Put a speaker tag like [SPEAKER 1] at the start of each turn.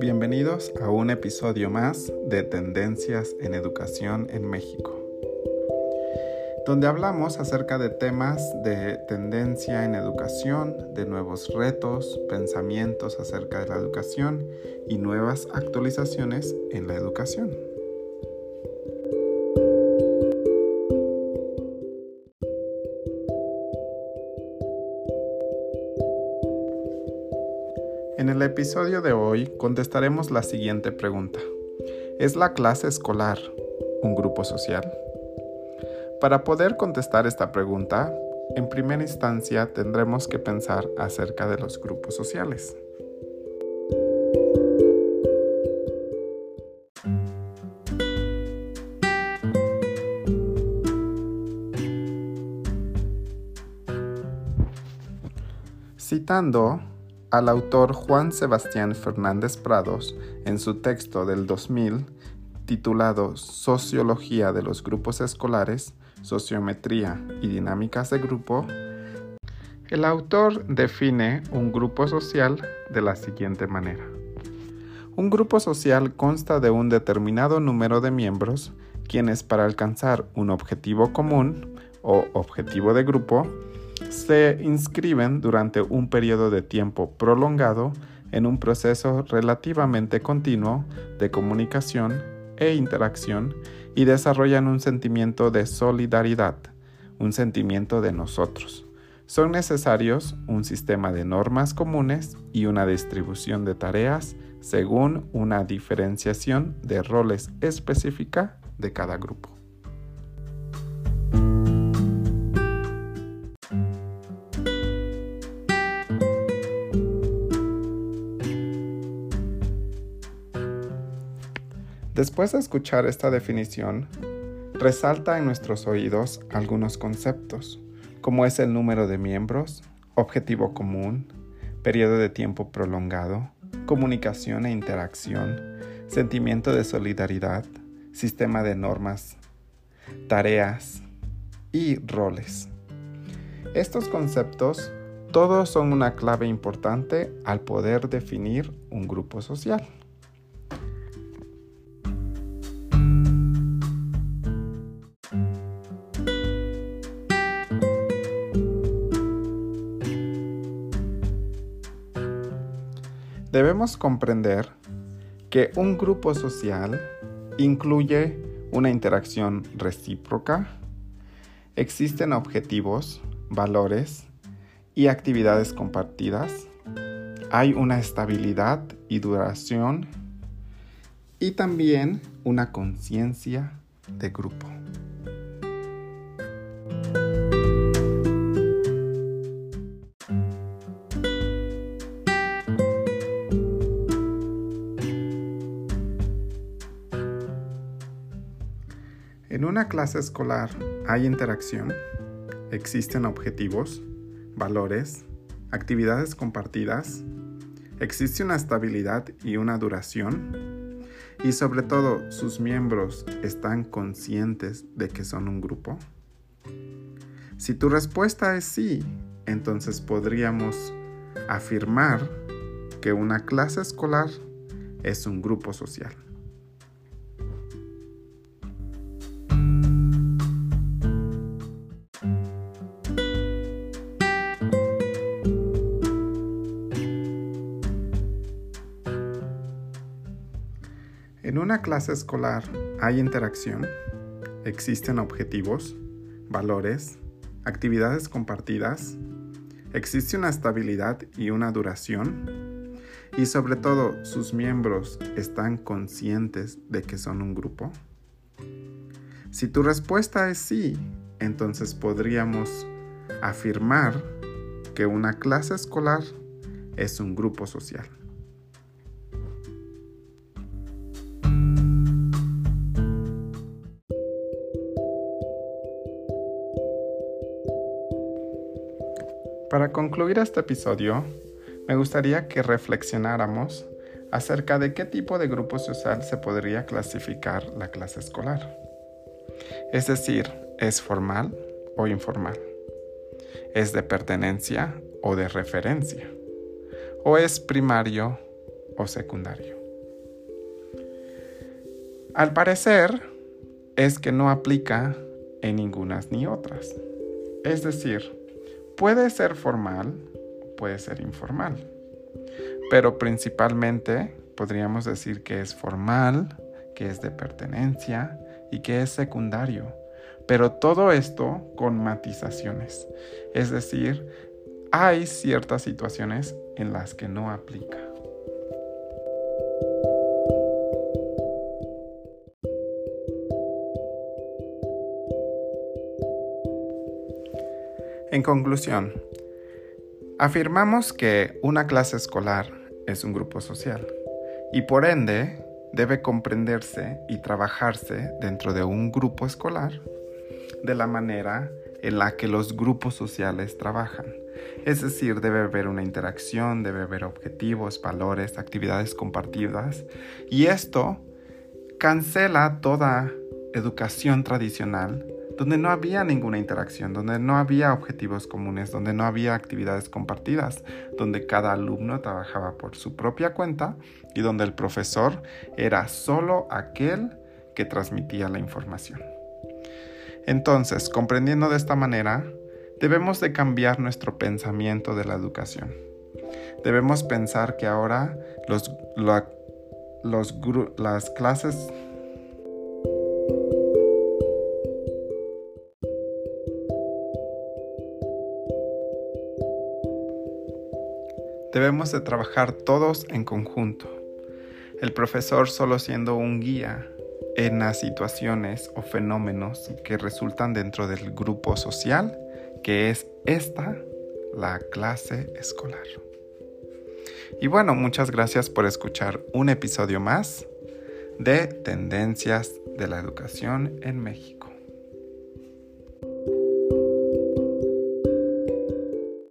[SPEAKER 1] Bienvenidos a un episodio más de Tendencias en Educación en México, donde hablamos acerca de temas de tendencia en educación, de nuevos retos, pensamientos acerca de la educación y nuevas actualizaciones en la educación. En el episodio de hoy contestaremos la siguiente pregunta. ¿Es la clase escolar un grupo social? Para poder contestar esta pregunta, en primera instancia tendremos que pensar acerca de los grupos sociales. Citando al autor Juan Sebastián Fernández Prados en su texto del 2000 titulado Sociología de los grupos escolares, Sociometría y Dinámicas de Grupo, el autor define un grupo social de la siguiente manera. Un grupo social consta de un determinado número de miembros quienes para alcanzar un objetivo común o objetivo de grupo se inscriben durante un periodo de tiempo prolongado en un proceso relativamente continuo de comunicación e interacción y desarrollan un sentimiento de solidaridad, un sentimiento de nosotros. Son necesarios un sistema de normas comunes y una distribución de tareas según una diferenciación de roles específica de cada grupo. Después de escuchar esta definición, resalta en nuestros oídos algunos conceptos, como es el número de miembros, objetivo común, periodo de tiempo prolongado, comunicación e interacción, sentimiento de solidaridad, sistema de normas, tareas y roles. Estos conceptos todos son una clave importante al poder definir un grupo social. Debemos comprender que un grupo social incluye una interacción recíproca, existen objetivos, valores y actividades compartidas, hay una estabilidad y duración y también una conciencia de grupo. En una clase escolar hay interacción, existen objetivos, valores, actividades compartidas, existe una estabilidad y una duración, y sobre todo sus miembros están conscientes de que son un grupo. Si tu respuesta es sí, entonces podríamos afirmar que una clase escolar es un grupo social. En una clase escolar hay interacción, existen objetivos, valores, actividades compartidas, existe una estabilidad y una duración, y sobre todo sus miembros están conscientes de que son un grupo. Si tu respuesta es sí, entonces podríamos afirmar que una clase escolar es un grupo social. Para concluir este episodio, me gustaría que reflexionáramos acerca de qué tipo de grupo social se podría clasificar la clase escolar. Es decir, ¿es formal o informal? ¿Es de pertenencia o de referencia? ¿O es primario o secundario? Al parecer es que no aplica en ninguna ni otras. Es decir, puede ser formal, puede ser informal, pero principalmente podríamos decir que es formal, que es de pertenencia y que es secundario. Pero todo esto con matizaciones. Es decir, hay ciertas situaciones en las que no aplica. En conclusión, afirmamos que una clase escolar es un grupo social y por ende debe comprenderse y trabajarse dentro de un grupo escolar de la manera en la que los grupos sociales trabajan. Es decir, debe haber una interacción, debe haber objetivos, valores, actividades compartidas y esto cancela toda educación tradicional donde no había ninguna interacción, donde no había objetivos comunes, donde no había actividades compartidas, donde cada alumno trabajaba por su propia cuenta y donde el profesor era solo aquel que transmitía la información. Entonces, comprendiendo de esta manera, debemos de cambiar nuestro pensamiento de la educación. Debemos pensar que ahora los, las clases Debemos de trabajar todos en conjunto. El profesor solo siendo un guía en las situaciones o fenómenos que resultan dentro del grupo social, que es esta, la clase escolar. Y bueno, muchas gracias por escuchar un episodio más de Tendencias de la Educación en México.